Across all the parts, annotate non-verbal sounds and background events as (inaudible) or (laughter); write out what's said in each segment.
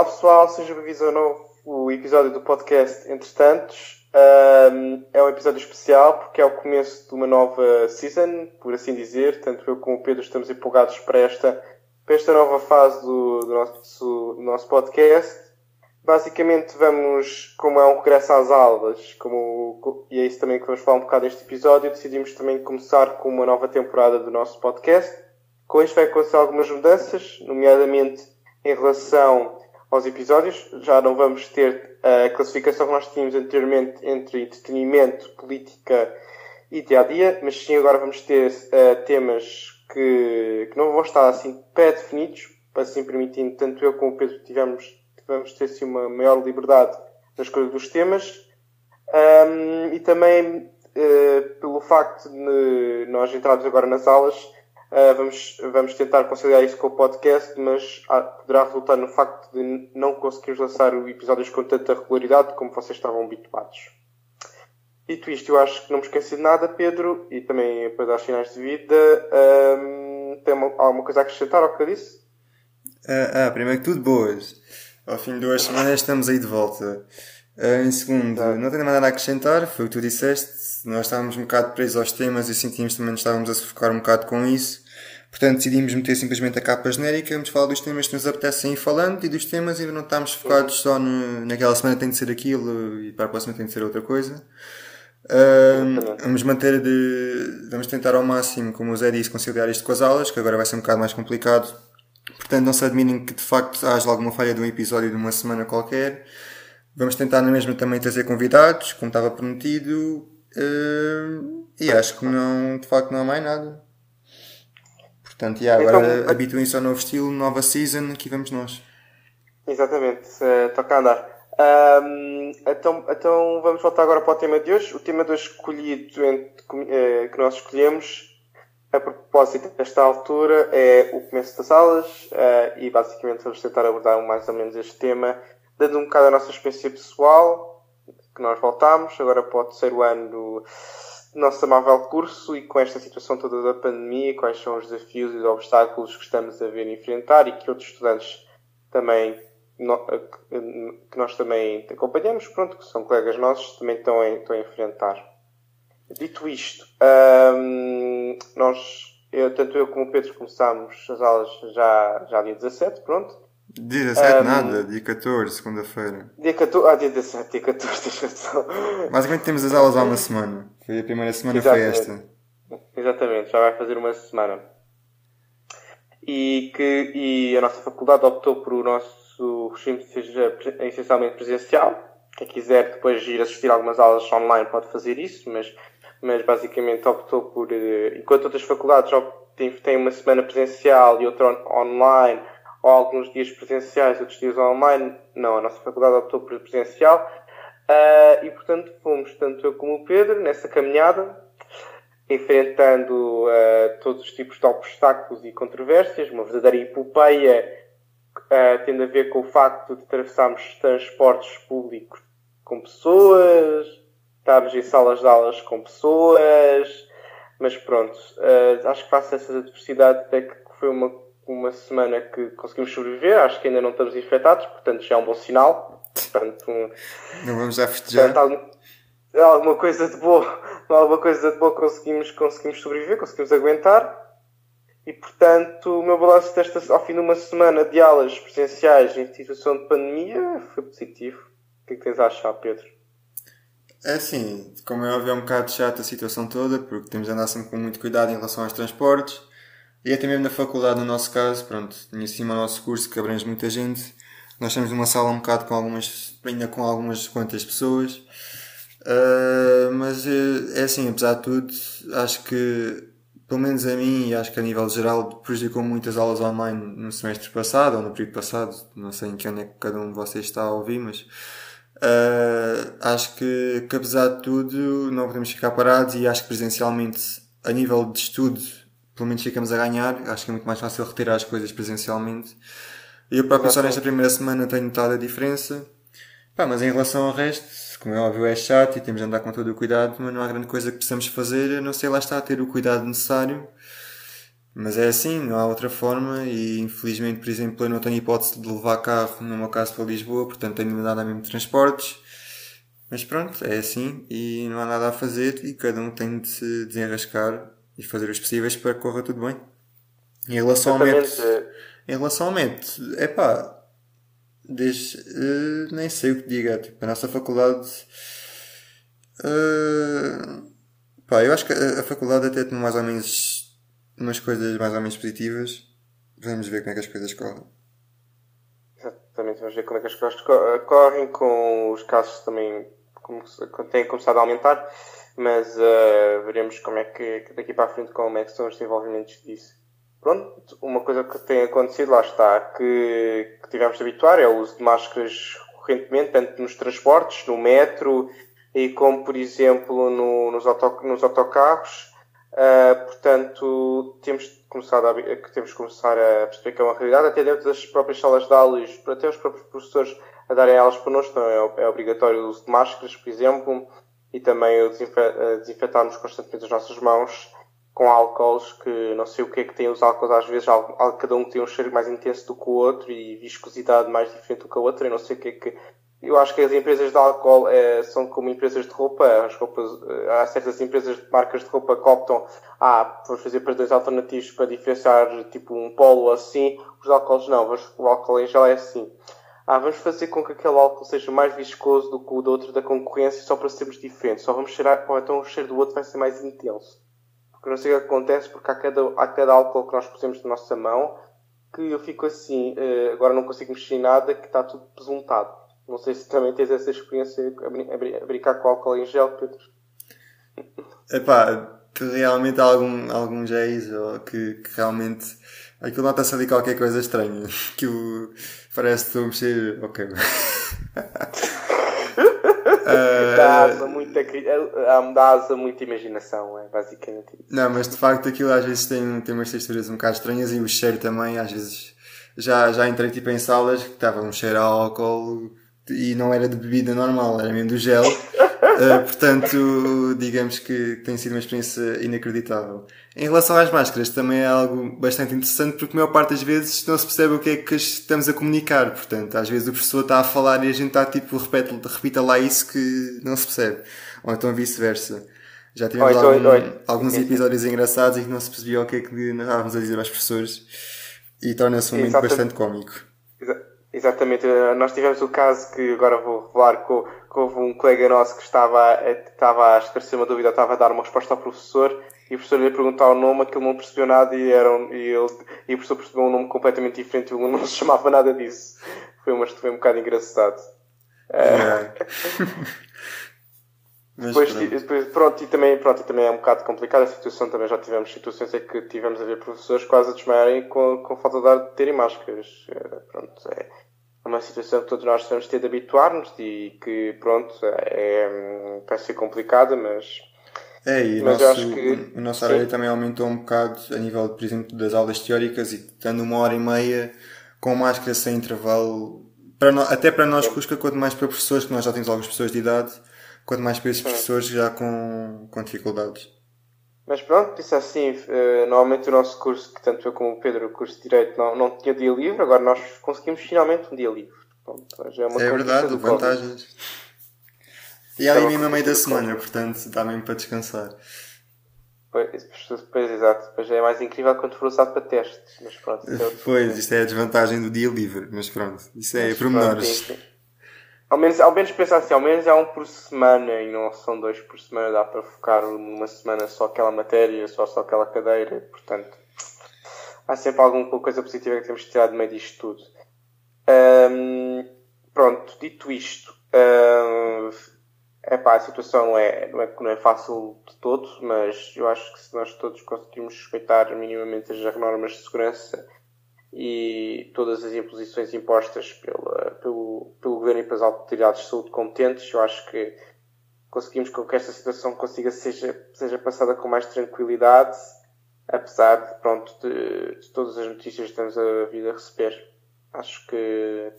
Olá pessoal, sejam bem-vindos ao novo episódio do podcast Entretantos. Um, é um episódio especial porque é o começo de uma nova season, por assim dizer. Tanto eu como o Pedro estamos empolgados para esta, para esta nova fase do, do, nosso, do nosso podcast. Basicamente vamos, como é um regresso às aulas, como, e é isso também que vamos falar um bocado neste episódio, decidimos também começar com uma nova temporada do nosso podcast. Com isto vai acontecer algumas mudanças, nomeadamente em relação aos episódios. Já não vamos ter a classificação que nós tínhamos anteriormente entre entretenimento, política e dia a dia, mas sim agora vamos ter uh, temas que, que não vão estar assim pré-definidos, assim permitindo tanto eu como o Pedro tivemos vamos ter assim, uma maior liberdade na escolha dos temas. Um, e também uh, pelo facto de nós entrarmos agora nas aulas, uh, vamos, vamos tentar conciliar isso com o podcast, mas ah, poderá resultar no facto de não conseguirmos lançar episódios com tanta regularidade como vocês estavam habituados. Dito isto, eu acho que não me esqueci de nada, Pedro, e também para dar sinais de vida. Um, tem uma, alguma coisa a acrescentar ao que eu disse? Ah, ah, primeiro que tudo, boas. Ao fim de duas semanas estamos aí de volta. Uh, em segundo, não tenho nada a acrescentar, foi o que tu disseste. Nós estávamos um bocado presos aos temas e sentimos também que estávamos a sufocar um bocado com isso. Portanto, decidimos meter simplesmente a capa genérica, vamos falar dos temas que nos apetecem ir falando e dos temas e não estamos focados só no, naquela semana tem de ser aquilo e para a próxima tem de ser outra coisa. Uh, vamos manter de, vamos tentar ao máximo, como o Zé disse, conciliar isto com as aulas, que agora vai ser um bocado mais complicado Portanto, não se admirem que de facto haja alguma falha de um episódio de uma semana qualquer. Vamos tentar na mesma também trazer convidados, como estava prometido. Uh, e acho que não, de facto não há mais nada. Portanto, e agora então, habituem-se ao novo estilo, nova season, aqui vamos nós. Exatamente, uh, toca a andar. Um, então, então vamos voltar agora para o tema de hoje. O tema de hoje escolhido, entre, uh, que nós escolhemos a propósito desta altura é o começo das aulas uh, e basicamente vamos tentar abordar mais ou menos este tema, dando um bocado a nossa experiência pessoal, que nós voltámos agora para o terceiro ano do nosso amável curso e com esta situação toda da pandemia, quais são os desafios e os obstáculos que estamos a ver enfrentar e que outros estudantes também que nós também acompanhamos, pronto, que são colegas nossos, também estão a, estão a enfrentar. Dito isto, hum, nós, eu, tanto eu como o Pedro começámos as aulas já, já dia 17, pronto. Dia 17 um, nada, dia 14, segunda-feira. Dia 14, ah, dia 17, dia 14, (laughs) deixa só. Basicamente temos as aulas há uma semana. Foi a primeira semana, Exatamente. foi esta. Exatamente, já vai fazer uma semana. E, que, e a nossa faculdade optou por o nosso regime seja essencialmente presencial. Quem quiser depois ir assistir algumas aulas online pode fazer isso, mas mas basicamente optou por, eh, enquanto outras faculdades têm uma semana presencial e outra online, ou alguns dias presenciais outros dias online, não, a nossa faculdade optou por presencial. Uh, e portanto fomos, tanto eu como o Pedro, nessa caminhada, enfrentando uh, todos os tipos de obstáculos e controvérsias, uma verdadeira epopeia, uh, tendo a ver com o facto de atravessarmos transportes públicos com pessoas, estarmos em salas de aulas com pessoas, mas pronto, uh, acho que face a essa adversidade até que foi uma, uma semana que conseguimos sobreviver, acho que ainda não estamos infectados, portanto já é um bom sinal. Portanto, não vamos já festejar. Portanto, alguma coisa de boa, alguma coisa de boa conseguimos, conseguimos sobreviver, conseguimos aguentar. E portanto, o meu balanço desta, ao fim de uma semana de aulas presenciais em situação de pandemia foi positivo. O que é que tens a achar, Pedro? É assim, como é óbvio, é um bocado chato a situação toda, porque temos de andar sempre com muito cuidado em relação aos transportes. E até mesmo na faculdade, no nosso caso, pronto, em cima do nosso curso que abrange muita gente. Nós estamos numa sala um bocado com algumas, ainda com algumas quantas pessoas. Uh, mas é, é assim, apesar de tudo, acho que, pelo menos a mim e acho que a nível geral, prejudicou muitas aulas online no semestre passado ou no período passado. Não sei em que ano é que cada um de vocês está a ouvir, mas Uh, acho que, que, apesar de tudo, não podemos ficar parados e acho que presencialmente, a nível de estudo, pelo menos ficamos a ganhar. Acho que é muito mais fácil retirar as coisas presencialmente. E eu próprio só nesta primeira semana tenho notado a diferença. Pá, mas em relação ao resto, como é óbvio, é chato e temos de andar com todo o cuidado, mas não há grande coisa que possamos fazer, a não sei lá está, ter o cuidado necessário. Mas é assim, não há outra forma e infelizmente, por exemplo, eu não tenho hipótese de levar carro no meu caso para Lisboa, portanto tenho me dado a mesmo transportes. Mas pronto, é assim e não há nada a fazer e cada um tem de se desenrascar e fazer os possíveis para que corra tudo bem. Em relação ao método, em relação ao método, é pá, desde, uh, nem sei o que diga, tipo, a nossa faculdade, uh, pá, eu acho que a, a faculdade até tem mais ou menos umas coisas mais ou menos positivas. Vamos ver como é que as coisas correm. Exatamente, vamos ver como é que as coisas correm com os casos também como, têm começado a aumentar, mas uh, veremos como é que daqui para a frente como é que são os desenvolvimentos disso. Pronto, uma coisa que tem acontecido, lá está, que, que tivemos de habituar é o uso de máscaras correntemente, tanto nos transportes, no metro e como, por exemplo, no, nos, auto, nos autocarros. Uh, portanto, temos de, começar a, temos de começar a perceber que é uma realidade, até dentro das próprias salas de aulas, até os próprios professores a darem aulas connosco, não é, é obrigatório o uso de máscaras, por exemplo, e também o desinfetarmos constantemente as nossas mãos com álcools que não sei o que é que tem os álcools, às vezes cada um tem um cheiro mais intenso do que o outro e viscosidade mais diferente do que a outra, e não sei o que é que. Eu acho que as empresas de álcool é, são como empresas de roupa, as roupas, eh, há certas empresas de marcas de roupa que optam, ah, vamos fazer padrões alternativos para diferenciar tipo um polo assim, os álcools não, o álcool em gel é assim. Ah, vamos fazer com que aquele álcool seja mais viscoso do que o do outro da concorrência só para sermos diferentes, só vamos cheirar, ou então o cheiro do outro vai ser mais intenso. Porque não sei o que acontece, porque há cada, há cada álcool que nós pusemos na nossa mão que eu fico assim, uh, agora não consigo mexer nada, que está tudo pesuntado. Não sei se também tens essa experiência a, brincar com álcool em gel, Pedro. Epá, que realmente há algum, algum géis que, que realmente aquilo nota-se ali qualquer coisa estranha. (laughs) Que o, parece que estou a mexer. Ok. (laughs) dá asa muita, dá asa muita imaginação, é basicamente isso. Não, mas de facto aquilo às vezes tem, tem umas texturas um bocado estranhas e o cheiro também, às vezes já, já entrei tipo em salas que estava um cheiro a álcool e não era de bebida normal, era mesmo do gel. (laughs) Uh, portanto, digamos que tem sido uma experiência inacreditável. Em relação às máscaras, também é algo bastante interessante porque a maior parte das vezes não se percebe o que é que estamos a comunicar. Portanto, às vezes o professor está a falar e a gente está tipo, repete, repita lá isso que não se percebe. Ou então vice-versa. Já tivemos então, algum, alguns episódios engraçados em que não se percebia o que é que estávamos a dizer aos professores e torna-se um momento bastante cómico. Exatamente, nós tivemos o caso que agora vou revelar que, que houve um colega nosso que estava, estava a esclarecer uma dúvida, estava a dar uma resposta ao professor e o professor lhe perguntar o nome, aquilo não percebeu nada e, era um, e, ele, e o professor percebeu um nome completamente diferente e o (laughs) não se chamava nada disso. Foi, uma, foi um bocado engraçado. É. (laughs) depois, pronto. depois, pronto, e também, pronto, e também é um bocado complicado a situação, também já tivemos situações em que tivemos a ver professores quase a desmaiarem com, com falta de ar de terem máscaras. É, pronto, é uma situação que todos nós temos de ter de habituar-nos e que, pronto, é, vai ser complicada, mas é, e Mas nosso, acho que, o nosso horário também aumentou um bocado a nível, por exemplo, das aulas teóricas e dando uma hora e meia com máscara sem intervalo. Para no, até para nós custa quanto mais para professores, que nós já temos algumas pessoas de idade, quanto mais para esses professores já com, com dificuldades. Mas pronto, isso é assim, uh, normalmente o nosso curso, que tanto eu como o Pedro, o curso de Direito, não, não tinha dia livre, agora nós conseguimos finalmente um dia livre. Pronto, é, uma é verdade, vantagens. E é ali mesmo a meio da semana, portanto dá mesmo para descansar. Pois, pois, exato. Pois é mais incrível quando for usado para testes. Mas pronto. É pois, isto é a desvantagem do dia livre. Mas pronto, isso é pormenores. Ao menos, ao menos pensar assim, ao menos é um por semana e não são dois por semana. Dá para focar numa semana só aquela matéria, só só aquela cadeira. Portanto, há sempre alguma coisa positiva que temos de tirar de meio disto tudo. pronto, dito isto, é pá, a situação não é, não, é, não é fácil de todo, mas eu acho que se nós todos conseguirmos respeitar minimamente as normas de segurança e todas as imposições impostas pela, pelo, pelo governo e pelas autoridades de saúde competentes, eu acho que conseguimos que esta situação consiga seja, seja passada com mais tranquilidade, apesar de, pronto, de, de todas as notícias que estamos a vir a receber. Acho que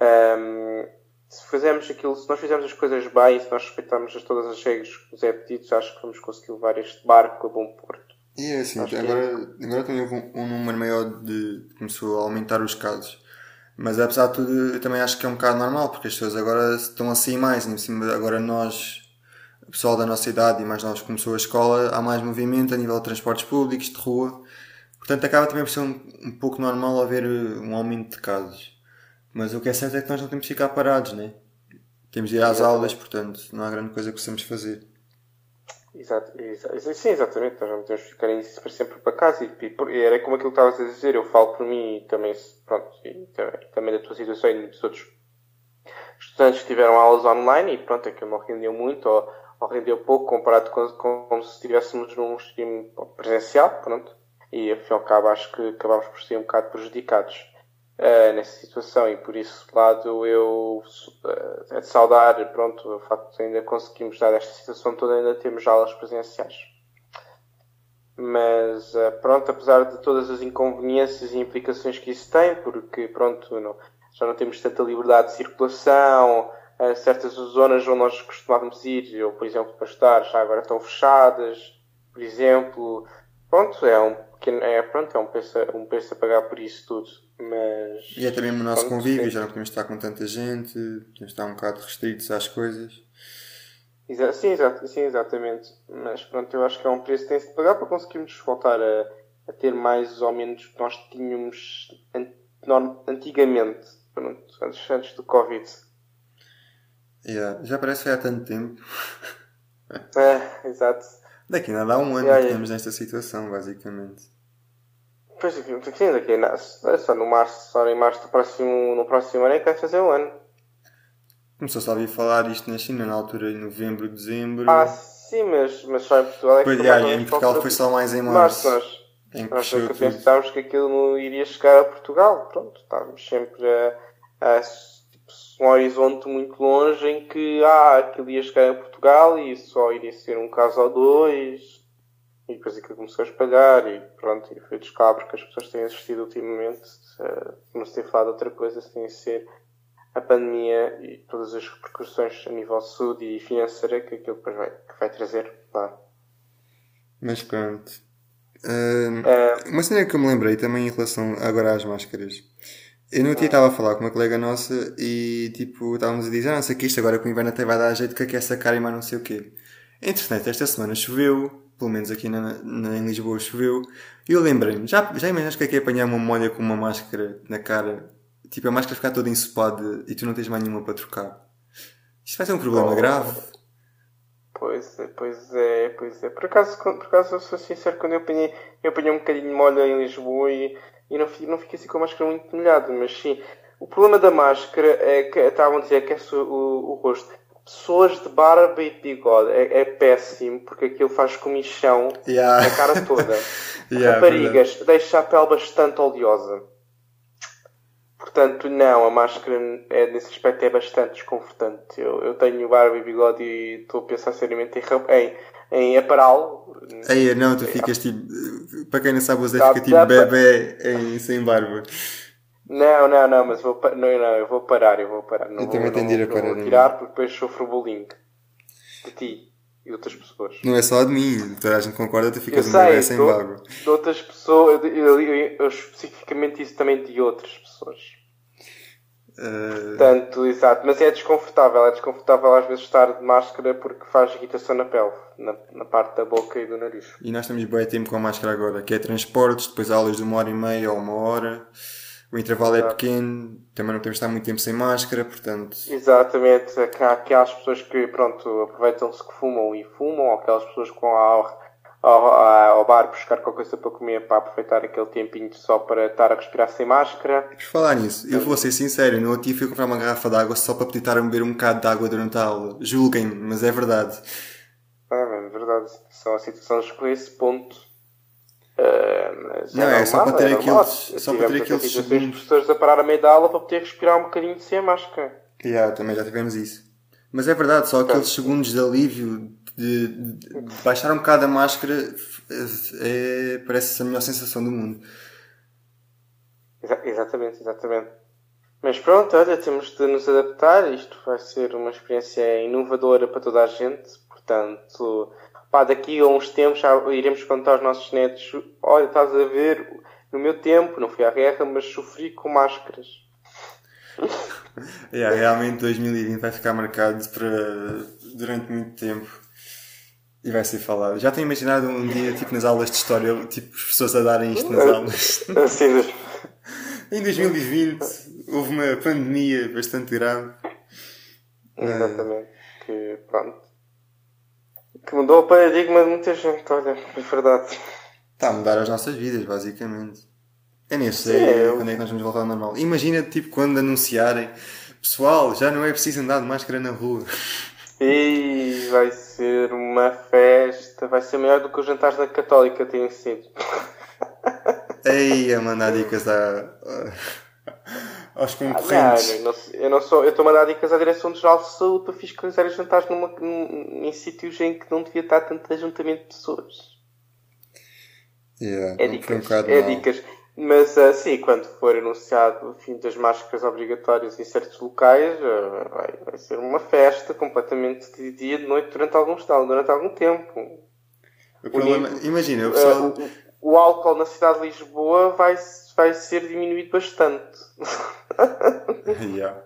um, se fizermos aquilo, se nós fizermos as coisas bem, se nós respeitarmos todas as regras que nos é pedido, acho que vamos conseguir levar este barco a bom porto. E é assim, agora, agora também houve um, um número maior de. começou a aumentar os casos. Mas apesar de tudo, eu também acho que é um bocado normal, porque as pessoas agora estão a sair mais, em cima agora nós, o pessoal da nossa idade e mais novos começou a escola, há mais movimento a nível de transportes públicos, de rua. Portanto, acaba também por ser um, um pouco normal haver uh, um aumento de casos. Mas o que é certo é que nós não temos de ficar parados, né? Temos de ir às aulas, portanto, não há grande coisa que possamos fazer. Exato, exato, sim, exatamente. Nós não que ficar em para sempre para casa. E, e, era como aquilo que estavas a dizer. Eu falo por mim e também, pronto, e também, também da tua situação e dos outros estudantes que tiveram aulas online e pronto, aquilo não rendeu muito ou, ou rendeu pouco comparado com, com como se estivéssemos num regime presencial, pronto. E afinal, cabo, acho que acabámos por ser um bocado prejudicados uh, nessa situação e por isso lado eu uh, é de saudar pronto, o facto de ainda conseguimos dar esta situação toda, ainda temos aulas presenciais. Mas uh, pronto, apesar de todas as inconveniências e implicações que isso tem, porque pronto, não, já não temos tanta liberdade de circulação, certas zonas onde nós costumávamos ir, ou por exemplo para estar, já agora estão fechadas, por exemplo, pronto, é um pequeno, é, pronto, é um preço, um preço a pagar por isso tudo. Mas. E é também o nosso convívio, já não podemos estar com tanta gente, podemos estar um bocado restritos às coisas. Exa sim, exa sim, exatamente. Mas pronto, eu acho que é um preço que tem-se de pagar para conseguirmos voltar a, a ter mais ou menos o que nós tínhamos an antigamente, pronto, antes, antes do Covid. Yeah, já parece que há tanto tempo. (laughs) é, exato. Daqui nada há um ano yeah, que estamos nesta situação, basicamente. Pois aqui, sim, daqui a é só no março, só em março do próximo, no próximo ano é que vai fazer um ano. Começou-se a ouvir falar isto na China na altura, em novembro, dezembro. Ah, sim, mas, mas só em Portugal é que pois, yeah, em Portugal foi só mais em março. março nós, nós nunca pensávamos que aquilo iria chegar a Portugal. Pronto, estávamos sempre a, a tipo, um horizonte muito longe em que ah, aquilo ia chegar a Portugal e só iria ser um caso ou dois e depois aquilo começou a espalhar e pronto, e foi descabro que as pessoas têm assistido ultimamente. Uh, não se tem falado de outra coisa, se tem a ser a pandemia e todas as repercussões a nível saúde e financeira que aquilo depois vai, que vai trazer, claro. Mas pronto. Uh, uh, uma cena que eu me lembrei também em relação agora às máscaras. Eu no dia estava a falar com uma colega nossa e tipo, estávamos a dizer, ah, não sei que isto agora com o inverno até vai dar jeito que aquece a cara e mais não sei o quê. Entretanto, esta semana choveu, pelo menos aqui na, na, em Lisboa choveu, e eu lembrei-me, já, já imaginas que é que é apanhar uma molha com uma máscara na cara, tipo a máscara ficar toda ensopada e tu não tens mais nenhuma para trocar? Isto vai ser um problema oh. grave. Pois é, pois é, pois é. Por acaso, por acaso eu sou sincero, quando eu apanhei, eu apanhei um bocadinho de molha em Lisboa e, e não, não fiquei assim com a máscara muito molhada, mas sim. O problema da máscara é que estavam a dizer que é o, o rosto pessoas de barba e bigode é, é péssimo porque aquilo faz comichão yeah. na cara toda. (laughs) yeah, Raparigas, deixa a pele bastante oleosa. Portanto, não, a máscara é, nesse aspecto é bastante desconfortante. Eu, eu tenho barba e bigode e estou a pensar seriamente em, em, em apará-lo. Aí, não, tu ficas tipo. Para quem não sabe, o Zé fica tipo bebê em, sem barba. Não, não, não, mas vou, não, não, eu vou parar, eu vou parar. Não eu vou, também tenho de ir a parar. Vou tirar porque depois sofro bullying de ti e outras pessoas. Não é só de mim, toda a gente concorda, tu ficas uma vez sem barba. De outras pessoas, eu, eu, eu, eu, especificamente isso também de outras pessoas. Uh... Portanto, exato, mas é desconfortável, é desconfortável às vezes estar de máscara porque faz irritação na pele, na, na parte da boca e do nariz. E nós temos bem tempo com a máscara agora, que é transportes, depois aulas de uma hora e meia ou uma hora o intervalo é Exato. é pequeno, também não temos de estar muito tempo sem máscara, portanto. Exatamente, há aquelas pessoas que pronto, aproveitam-se que fumam e fumam, ou aquelas pessoas que vão ao, ao, ao bar buscar qualquer coisa para comer para aproveitar aquele tempinho só para estar a respirar sem máscara. Por falar nisso, eu vou ser sincero, no outro dia fui comprar uma garrafa de água só para poder estar a beber um bocado de água durante a aula. Julguem-me, mas é verdade. Ah, é verdade. São as situações com esse ponto Uh, não, é, é só para ter aqueles, só para ter aqueles segundos. professores a parar a meio da aula para poder respirar um bocadinho sem a máscara. Yeah, também já tivemos isso. Mas é verdade, só aqueles segundos de alívio de, de, baixar um bocado a máscara é, parece a melhor sensação do mundo. Exa exatamente, exatamente. Mas pronto, olha, temos de nos adaptar. Isto vai ser uma experiência inovadora para toda a gente. Portanto, pá, daqui a uns tempos já iremos contar aos nossos netos, olha, estás a ver, no meu tempo, não fui à guerra, mas sofri com máscaras. (laughs) yeah, realmente 2020 vai ficar marcado para durante muito tempo e vai ser falado. Já tenho imaginado um dia, tipo nas aulas de história, tipo as pessoas a darem isto nas (laughs) aulas. Assim, (laughs) em 2020 houve uma pandemia bastante grave. Exatamente. Que pronto. Que mudou o paradigma de muita gente, olha, é verdade. Está a mudar as nossas vidas, basicamente. Eu nem sei Sim, quando é que nós vamos voltar ao normal. Imagina, tipo, quando anunciarem Pessoal, já não é preciso andar de máscara na rua. E vai ser uma festa, vai ser maior do que os jantares da Católica têm sido. Ei, a mandar dicas a, aos Ah, concorrentes. não, eu não, eu não sou, eu estou a dar dicas à Direção-Geral de Saúde para fiscalizar os jantares numa, num- em sítios em que não devia estar tanto ajuntamento de pessoas. Yeah, É um dicas, bocado é mal. dicas. Mas assim, quando for anunciado o fim das máscaras obrigatórias em certos locais, eh, vai, vai ser uma festa completamente de dia e de noite durante algum, durante algum tempo. O problema, imagina, o Eh, pessoal. o, o álcool na cidade de Lisboa vai, vai ser diminuído bastante. (laughs) (laughs) yeah.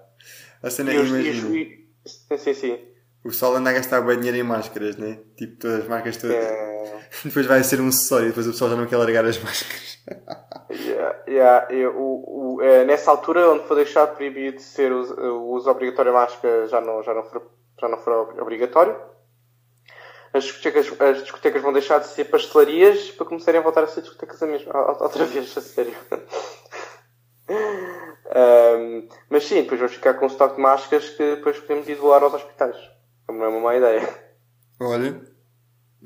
A cena é, E e e- sim, sim, o pessoal anda a gastar bem dinheiro em máscaras, né? Tipo, todas as marcas todas. É, (laughs) Depois vai ser um acessório, depois o pessoal já não quer largar as máscaras. yeah, yeah, eu- o- o- eh, nessa altura, onde for deixado proibido de ser o, o uso obrigatório de máscara, já não, já não, for, já não for obrigatório. As discotecas, as discotecas vão deixar de ser pastelarias para começarem a voltar a ser discotecas a mesma, outra vez, a sério. Ahm, mas sim, depois vamos ficar com um estoque de máscaras que depois podemos ir doar aos hospitais. Não é uma má ideia. Olha,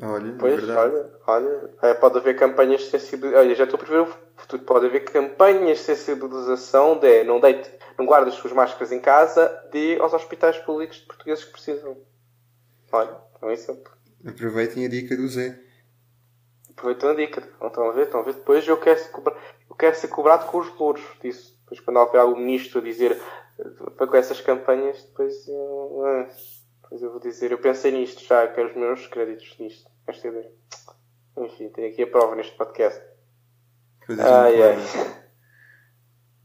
olha, é Pois, olha, olha, é, pode haver campanhas de sensibilização. Olha, já estou a prever o futuro. Pode haver campanhas de sensibilização de não deite, não guarde as suas máscaras em casa, dê aos hospitais públicos de portugueses que precisam. Olha, então é- Aproveitem a dica do Zé. Aproveitando a dica. Então, Estão a ver? Estão a ver? Depois eu quero ser, cobra... eu quero ser cobrado com os louros disso. Depois quando houver algum ministro a dizer eh, para com essas campanhas, depois eu, ah, depois eu vou dizer, eu pensei nisto já, quero os meus créditos nisto, esta ideia. Enfim, tenho aqui a prova neste podcast. Coisas Ai, ai.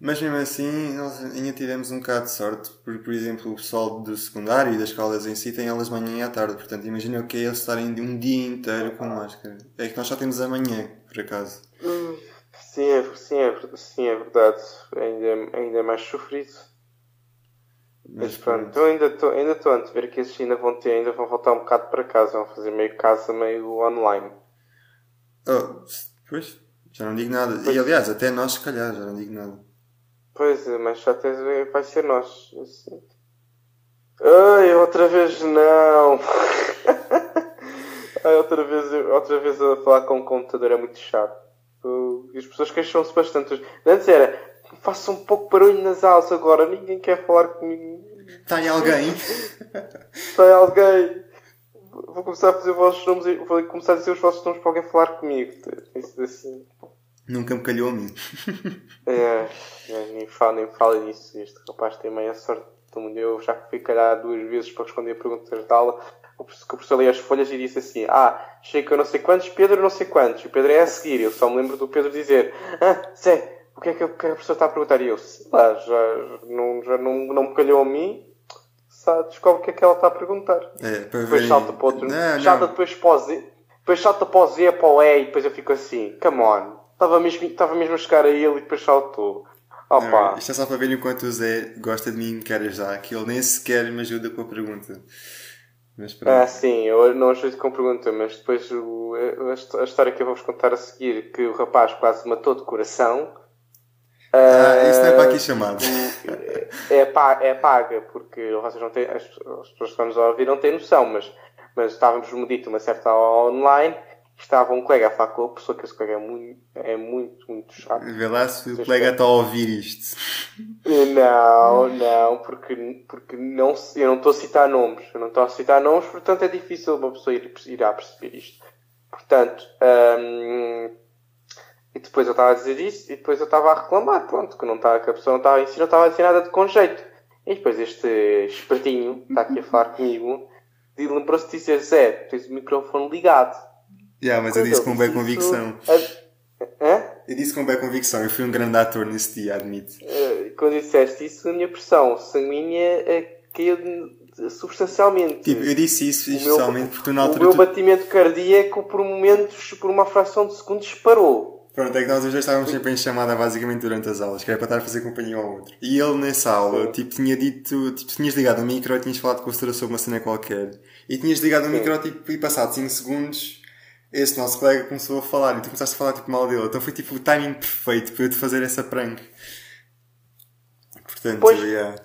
Mas mesmo assim, nós ainda tivemos um bocado de sorte, porque, por exemplo, o pessoal do secundário e das escolas em si têm aulas de manhã e à tarde, portanto, imagina o que é eles estarem um dia inteiro com máscara. É que nós só temos amanhã, por acaso. Hum, Sim, é, sim, é, sim, é verdade. Ainda, ainda é mais sofrido. Mas pronto, eu ainda estou ainda estou a ver que esses ainda vão ter, ainda vão voltar um bocado para casa, vão fazer meio casa, meio online. Oh, pois, já não digo nada. E aliás, até nós, se calhar, já não digo nada. Pois é, mas já até vai ser nós. assim. Ai, outra vez não! (laughs) Ai, outra vez, outra vez a falar com o computador é muito chato. Uh, E as pessoas queixam-se bastante. Antes era, faça um pouco barulho nas aulas agora, ninguém quer falar comigo. Está aí alguém? (laughs) Sai alguém! Vou começar a fazer vossos nomes e vou começar a dizer os vossos nomes para alguém falar comigo. Isso assim. Nunca me calhou a mim. É, é, nem fala, nem fala nisso. Este rapaz tem meia sorte do mundo. Eu já fui calhar duas vezes para responder perguntas de aula. O professor, que o professor lê as folhas e disse assim: Ah, chega não sei quantos, Pedro não sei quantos. O Pedro é a seguir. Eu só me lembro do Pedro dizer: Ah, Zé, o que é que, é a professora está a perguntar? E eu, sei lá, já, não, já não, não me calhou a mim. Sabe, descobre o que é que ela está a perguntar. É, para Depois verem- salta para outro. Não, salta não. depois para o Z. Depois salta para o Z, para o E e depois eu fico assim, come on. Estava mesmo, estava mesmo a chegar a ele e depois saltou. Opa. Não, isto é só para verem o quanto o Zé gosta de mim e me quer ajudar, que ele nem sequer me ajuda com a pergunta. Mas pronto. Ah, sim, eu não ajudo com pergunta, mas depois o- a, a história que eu vou-vos contar a seguir, que o rapaz quase matou de coração. Ah, isso não é para aqui chamado. é, pa- é paga, porque vocês não têm, as, as pessoas que nos a ouvir não têm noção, mas, mas estávamos no dito uma certa online, estava um colega a falar com a pessoa que esse colega é muito, é muito, muito chato. Vê lá se o colega está a ouvir isto. Não, não, porque, porque não, eu não estou a citar nomes. Eu não estou a citar nomes, portanto é difícil uma pessoa ir, ir a perceber isto. Portanto, hum, e depois eu estava a dizer isso, e depois eu estava a reclamar, pronto, que, não estava, que a pessoa não estava a ensinar, não estava a ensinar nada de com jeito. E depois este espertinho está aqui a falar comigo e lembrou-se de dizer, Zé, tens o microfone ligado. Yeah, mas eu disse com bem convicção. a- Hã? Eu disse com bem convicção. Eu fui um grande ator nesse dia, admito. Eh, Quando disseste isso, a minha pressão sanguínea eh, caiu substancialmente. Tipo, eu disse isso O meu- especialmente porque tu na o altura... meu tu- batimento cardíaco, por momentos, por uma fração de segundo, disparou. Pronto, é que nós dois estávamos sempre em chamada basicamente durante as aulas, que era para estar a fazer companhia ao outro. E ele nessa aula, Sim. tipo, tinha dito, tipo, tinhas ligado o micro e tinhas falado com a sobre uma cena qualquer. E tinhas ligado o micro, tipo, e passado 5 segundos, esse nosso colega começou a falar e tu começaste a falar, tipo, mal dele. Então foi, tipo, o timing perfeito para eu te fazer essa prank. Portanto, Pois. yeah.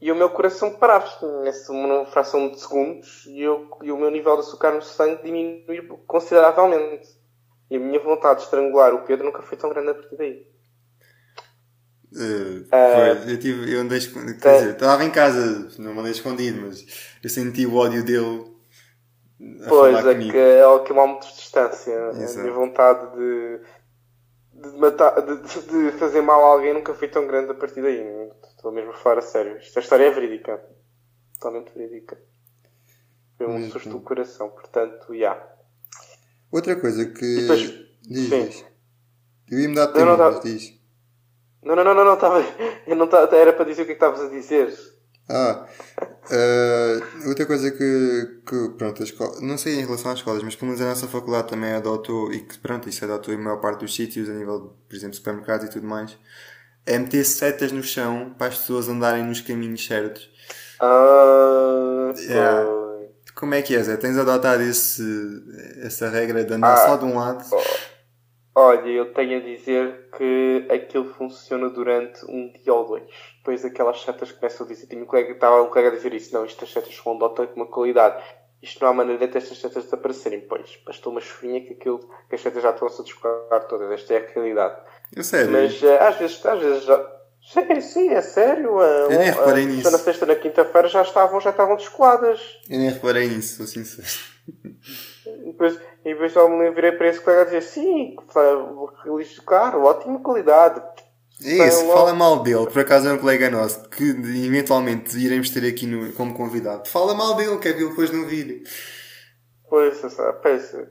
E o meu coração parava-se nessa fração de segundos e, eu, e o meu nível de açúcar no sangue diminuiu consideravelmente. E a minha vontade de estrangular o Pedro nunca foi tão grande a partir daí. Uh, foi, eu tive, eu andei escondido, quer dizer, estava em casa, não me andei escondido, mas eu senti o ódio dele Pois, é comigo. que é a quilómetros de distância. A Exato. minha vontade de, de, matar, de, de fazer mal a alguém nunca foi tão grande a partir daí. Estou mesmo a falar a sério. Esta história é verídica. Totalmente verídica. Foi um susto do coração. Portanto, já. Outra coisa que. Depois- Diz, sim. diz. Eu ia me dar Não, tempo, não, mas tá- diz. Não, não, não, não, não, estava. (laughs) Eu não estava. Era para dizer o que é que estavas a dizer. Ah, eh, outra coisa que, que pronto, escola, não sei em relação às escolas, mas pelo menos a nossa faculdade também adotou, e que pronto, isso adotou em maior parte dos sítios, a nível, por exemplo, supermercados e tudo mais, é meter setas no chão para as pessoas andarem nos caminhos certos. Ah, Yeah. foi. Como é que é, Zé? Tens adotado esse, essa regra de andar Ah. só de um lado? Olha, eu tenho a dizer que aquilo funciona durante um dia ou dois. Depois aquelas setas começam a dizer, tinha um colega, estava um colega a dizer isso, não, estas setas são de ótima qualidade. Isto não há maneira destas setas desaparecerem, pois. Bastou uma chuvinha que aquilo, que as setas já estão-se a descolar todas. Esta é a realidade. Eu sério? Mas eh, às vezes, às vezes já... Sim, sim, é sério. eh, Eu nem um- reparei eh, nisso. Na sexta, na quinta-feira já estavam, já estavam descoladas. Eu nem reparei nisso, sou sincero. E depois, e depois só me virei para esse colega a dizer, sim, claro, ótima qualidade. É isso, fala mal dele. Por acaso é um colega nosso que eventualmente iremos ter aqui no, como convidado. Fala mal dele, quer ver depois não vir. Pois, Hashtag-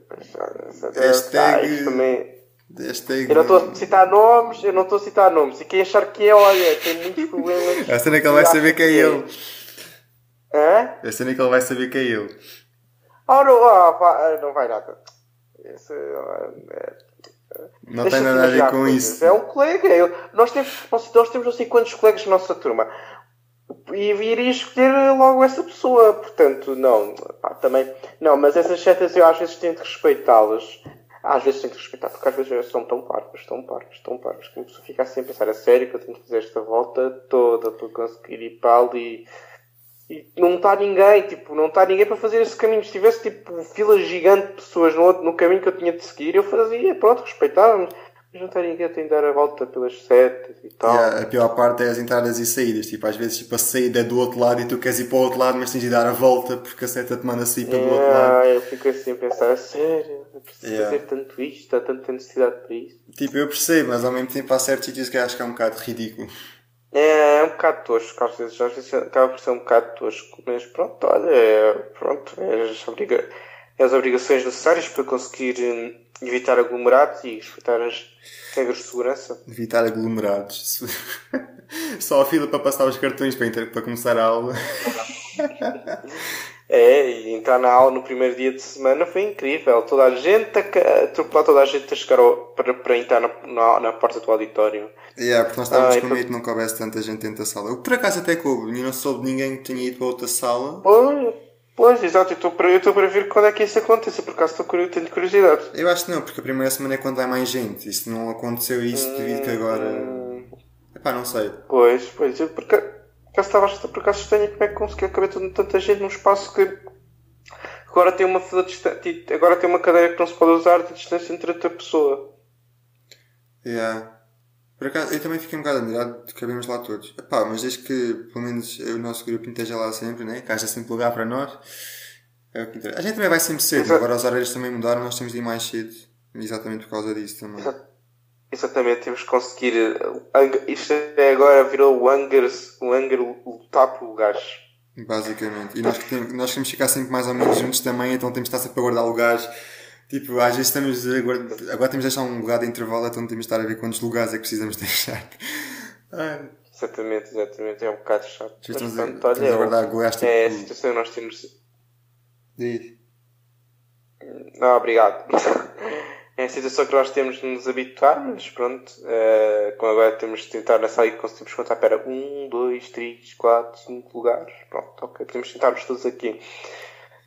ah, isto também. Hashtag... Eu não estou a citar nomes, eu não estou a citar nomes. E quem achar que é, olha, tem muitos problemas. (laughs) A cena é que ele vai saber que é ele. Hã? A cena é que ele vai saber que é ele. Oh, não, ah, vai- não vai nada. Esse, ah, é, Não tem nada a ver com coisas. isso. É um colega. eu- nós, temos, nós, temos não sei quantos colegas na nossa turma. E iria escolher logo essa pessoa. Portanto, não. pá, também. Não, mas essas setas eu às vezes tenho de respeitá-las. Às vezes tenho de respeitar, porque às vezes são tão parvas, tão parvas, tão parvas, que uma pessoa fica assim a pensar a sério que eu tenho de fazer esta volta toda para conseguir ir para ali. E não está ninguém, tipo, não está ninguém para fazer esse caminho. Se tivesse, tipo, fila gigante de pessoas no, outro- no caminho que eu tinha de seguir, eu fazia, pronto, respeitávamos. Mas não está ninguém, de dar a volta pelas setas e tal. E a, a pior parte é as entradas e saídas. Tipo, às vezes tipo, a saída é do outro lado e tu queres ir para o outro lado, mas tens de dar a volta porque a seta te manda sair pelo outro lado. Ah, eu fico assim a pensar, a sério, eu preciso Yeah. fazer tanto isto, há tanta necessidade para isso. Tipo, eu percebo, mas ao mesmo tempo há certos sítios que acho que é um bocado ridículo. É, é um bocado tosco, às vezes, às vezes acaba por ser um bocado tosco, mas pronto, olha, é, pronto, é as, obriga é as obrigações necessárias para conseguir hum, evitar aglomerados e respeitar as regras de segurança. Evitar aglomerados. (laughs) Só a fila para passar os cartões para, para começar a aula. (laughs) É, e entrar na aula no primeiro dia de semana foi incrível. Toda a gente atropelar toda a gente a chegar ao- para, para entrar na, na, na porta do auditório. Yeah, porque nós estávamos Ai, com medo de não coubesse tanta gente dentro da sala. Eu, por acaso até coube, e não soube de ninguém que tenha ido para outra sala. Pois, pois exato, eu estou para, eu estou para ver quando é que isso acontece, por acaso estou curioso, tenho curiosidade. Eu acho que não, porque a primeira semana é quando vai mais gente. E se não aconteceu isso, devido que agora. Hum, Epá, não sei. Pois, pois, eu por acaso, estava por acaso estranho como é que conseguiu caber tanta tanta gente num espaço que agora tem uma fila distante, agora tem uma cadeira que não se pode usar de distância entre outra pessoa. Yeah. Por acaso, eu também fiquei um bocado admirado de cabemos lá todos. Epá, mas desde que pelo menos o nosso grupo esteja lá sempre, né? que haja sempre lugar para nós. É. A gente também vai sempre cedo, Exato. agora os horários também mudaram, nós temos de ir mais cedo. Exatamente por causa disso também. Exato. Exatamente, temos que conseguir. eh, Isto é agora virou o Angers, o Anger lutar por lugares. Basicamente. E nós, que temos, nós queremos ficar sempre mais ou menos juntos também, então temos de estar sempre a guardar lugares. Tipo, às vezes estamos a guardar, agora temos de deixar um lugar de intervalo, então temos de estar a ver quantos lugares é que precisamos (laughs) deixar. Ai. Exatamente, exatamente. É um bocado chato. Mas, Estamos, a, olha, estamos a guardar goiás tipo. é a situação que nós temos. Diz. Não, obrigado. (laughs) É a situação que nós temos de nos habituar, mas pronto. Uh, como agora temos de tentar nessa aí conseguimos contar para um, dois, três, quatro, cinco lugares. Pronto, ok. Podemos tentar-nos todos aqui.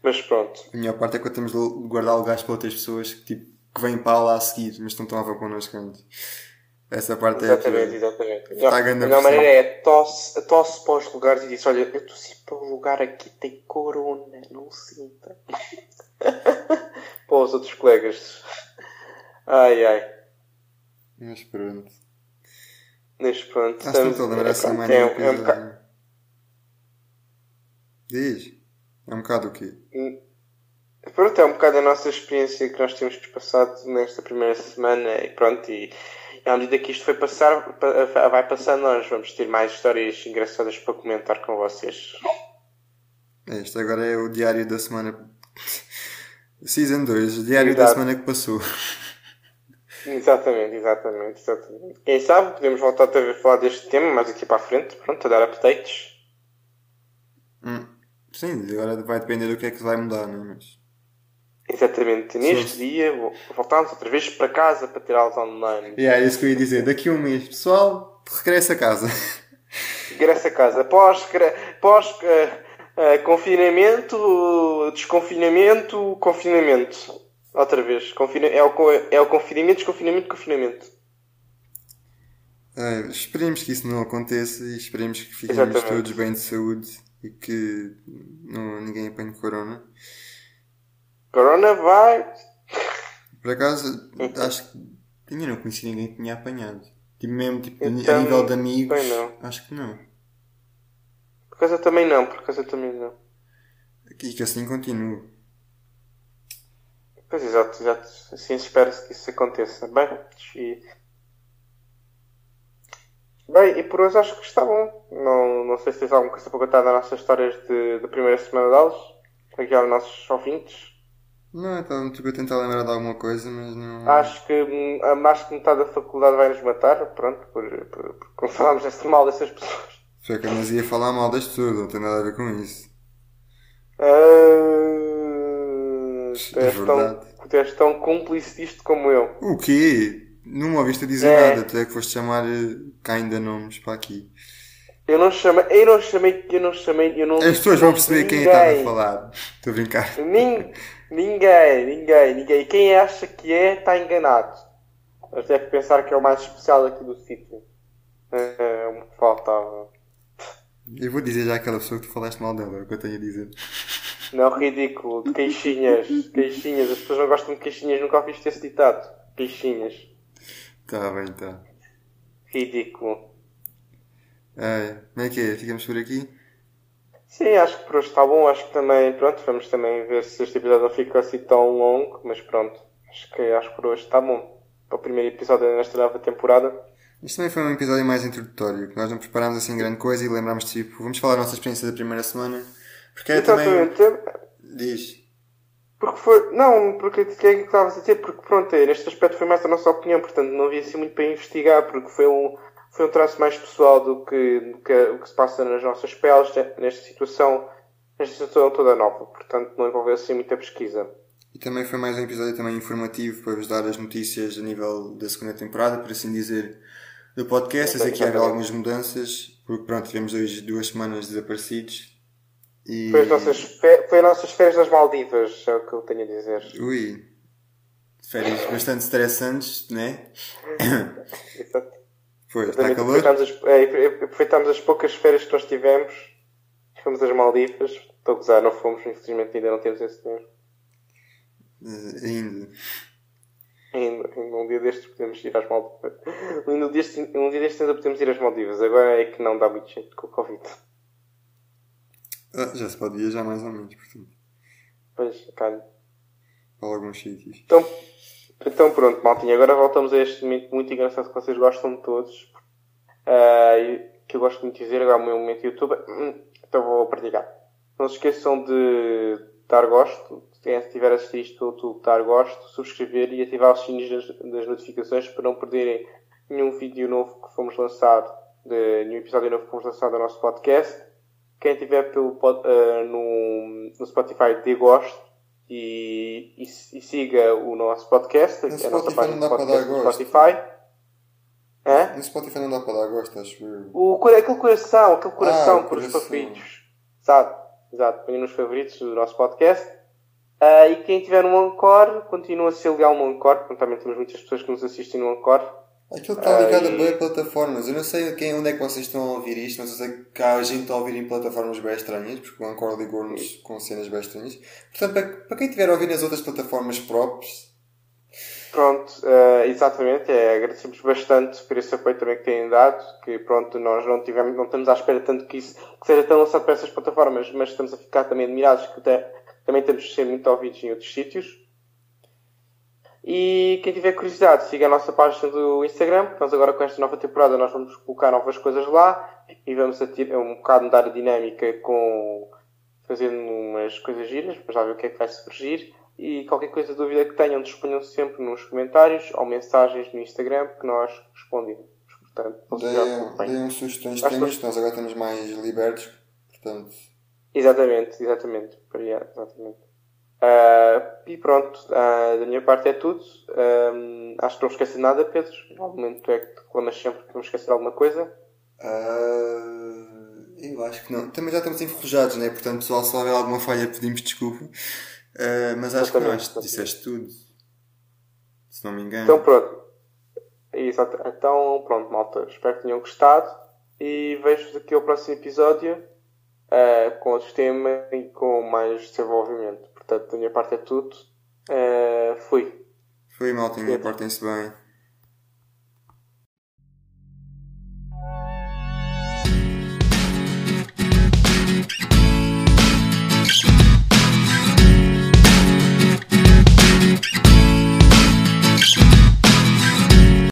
Mas pronto. A melhor parte é que temos de guardar lugares para outras pessoas que, tipo, que vêm para lá a seguir, mas não estão a ver connosco antes. Essa parte exatamente, é. Exatamente, Está a exatamente. A melhor maneira é tosse, tosse para os lugares e diz: Olha, eu tossi para o lugar aqui, tem corona, não sinta. (laughs) para os outros colegas. Ai ai. Mas pronto. Mas pronto. Acho que estou a lembrar essa semana. É, é, um bocado. Diz. É um bocado o quê? Pronto, é um bocado a nossa experiência que nós temos passado nesta primeira semana e pronto, e, e à medida que isto foi passar, vai passando, nós vamos ter mais histórias engraçadas para comentar com vocês. É, isto agora é o diário da semana. (laughs) Season 2, o diário da semana que passou. (laughs) Exatamente, exatamente, exatamente. Quem sabe podemos voltar a falar deste tema mais aqui para a frente, pronto, a dar updates. Hum. Sim, agora vai depender do que é que vai mudar, não é? Mas... Exatamente. Neste Sim. dia voltamos outra vez para casa para tirar aulas online. É, yeah, é isso que eu ia dizer. Daqui a um mês, pessoal, regressa a casa. (laughs) Regressa a casa. Pós, pós uh, uh, confinamento, desconfinamento, confinamento. Outra vez. Confina é, o, é o confinamento, desconfinamento, confinamento. É, esperemos que isso não aconteça e esperemos que fiquemos Exatamente. todos bem de saúde e que não, ninguém apanhe corona. Corona vai! Por acaso, acho que ainda não conheci ninguém que tinha apanhado. Tipo, mesmo tipo, então, a nível de amigos, acho que não. Por acaso também não, por acaso também não. E que assim continue. Pois exato, exato. Assim espera-se que isso aconteça. Bem, e... Bem, e por hoje acho que está bom. Não, não sei se tens alguma coisa para contar das nossas histórias de, da primeira semana de aulas. Aqui aos nossos ouvintes. Não, estava muito a tentar lembrar de alguma coisa, mas não. Acho que hum, a mais que metade da faculdade vai nos matar, pronto, por, por, por, por falarmos desse mal dessas pessoas. Foi que mas ia falar mal das pessoas, não tem nada a ver com isso. Uh... Tu és, é tão, tu és tão cúmplice disto como eu. O quê? Não me ouviste dizer é. nada, tu é que foste chamar eh, cá ainda nomes para aqui. Eu não chamei, eu não chamei, eu não chamei, eu não As pessoas vão perceber ninguém. quem estava a falar. Estou a brincar. Nin, ninguém, ninguém, ninguém. Quem acha que é, está enganado. Mas deve pensar que é o mais especial aqui do sítio. É, o que faltava. Eu vou dizer já aquela pessoa que tu falaste mal dela, é o que eu tenho a dizer. Não, ridículo. De queixinhas. queixinhas. As pessoas não gostam de queixinhas. Nunca ouviste esse ditado. Queixinhas. Tá bem, tá. Ridículo. É, como é que é? Ficamos por aqui? Sim, acho que por hoje está bom. Acho que também, pronto, vamos também ver se este episódio não fica assim tão longo. Mas pronto, acho que, acho que por hoje está bom. Para o primeiro episódio nesta nova temporada. Isto também foi um episódio mais introdutório, que nós não preparámos assim grande coisa e lembrámos tipo, vamos falar da nossa experiência da primeira semana porque é também. Diz. Porque foi. Não, porque o que é que estavas a dizer? Porque pronto, é, neste aspecto foi mais a nossa opinião, portanto não havia assim muito para investigar, porque foi um, foi um traço mais pessoal do que, do que o que se passa nas nossas peles nesta situação, nesta situação toda nova. Portanto não envolveu assim muita pesquisa. E também foi mais um episódio também informativo para vos dar as notícias a nível da segunda temporada, por assim dizer, do podcast. Sei que há algumas mudanças, porque pronto, tivemos dois, duas semanas desaparecidos e... Foi, as nossas fe... Foi as nossas férias nas Maldivas, é o que eu tenho a dizer. Ui. Férias bastante estressantes, né? Exato. Foi, está calor? Aproveitámos as, é, aproveitámos as poucas férias que nós tivemos. Fomos às Maldivas. Estou a gozar, não fomos, infelizmente ainda não temos esse dinheiro. Uh, ainda. Ainda, ainda. Um dia destes podemos ir às Maldivas. Um dia destes, um dia destes ainda podemos ir às Maldivas. Agora é que não dá muito jeito com o Covid. Ah, já se pode viajar mais ou menos, portanto. Pois, calha. Para alguns sítios. Então, então pronto, maltinha. Agora voltamos a este momento muito engraçado que vocês gostam de todos. Uh, que eu gosto muito de dizer, agora é o meu momento YouTube, hum, então vou praticar. Não se esqueçam de dar gosto, quem estiver a assistir isto pelo YouTube, dar gosto, subscrever e ativar os sinos das, das notificações para não perderem nenhum vídeo novo que fomos lançado, de, nenhum episódio novo que fomos lançado do nosso podcast. Quem estiver pelo, uh, no, no Spotify, dê gosto e, e, e, siga o nosso podcast, no a nossa página de podcast no Spotify. É? No Spotify não dá para dar gosto, acho eu. O, aquele coração, aquele coração ah, por os favoritos. Exato, exato. Ponha nos favoritos do nosso podcast. Uh, e quem tiver um Encore, continua a ser legal no Encore, porque também temos muitas pessoas que nos assistem no Encore. Aquilo está ligado uh, e... a boas plataformas. Eu não sei quem, onde é que vocês estão a ouvir isto, mas eu sei que há gente a ouvir em plataformas bem estranhas, porque o Encore ligou-nos com cenas bem estranhas. Portanto, para, para quem estiver a ouvir nas outras plataformas próprias, Pronto, uh, exatamente, é, agradecemos bastante por esse apoio também que têm dado, que pronto, nós não tivemos, não estamos à espera tanto que isso que seja tão lançado para essas plataformas, mas estamos a ficar também admirados que te, também temos de ser muito ouvidos em outros sítios. E quem tiver curiosidade, siga a nossa página do Instagram, nós agora com esta nova temporada nós vamos colocar novas coisas lá e vamos a um bocado mudar a dinâmica com fazendo umas coisas giras, para já ver o que é que vai surgir. E qualquer coisa, dúvida que tenham, disponham sempre nos comentários ou mensagens no Instagram que nós respondemos. Portanto, deem, sugestões de temas, que nós agora estamos mais libertos. Portanto... Exatamente, exatamente. exatamente. Uh, e pronto, uh, da minha parte é tudo. Uh, acho que não esqueci nada, Pedro. No momento é que reclamas sempre que não esquecer alguma coisa. eu acho que não. Também já estamos enferrujados, né? Portanto, pessoal, se houver alguma falha, pedimos desculpa. Mas acho Exatamente. que não, disseste tudo. Se não me engano. Então pronto. Exato. Então pronto, malta. Espero que tenham gostado. E vejo-vos aqui ao próximo episódio uh, com outro tema e com mais desenvolvimento. Portanto, da minha parte é tudo. Uh, fui. Fui, malta. Portem-se bem.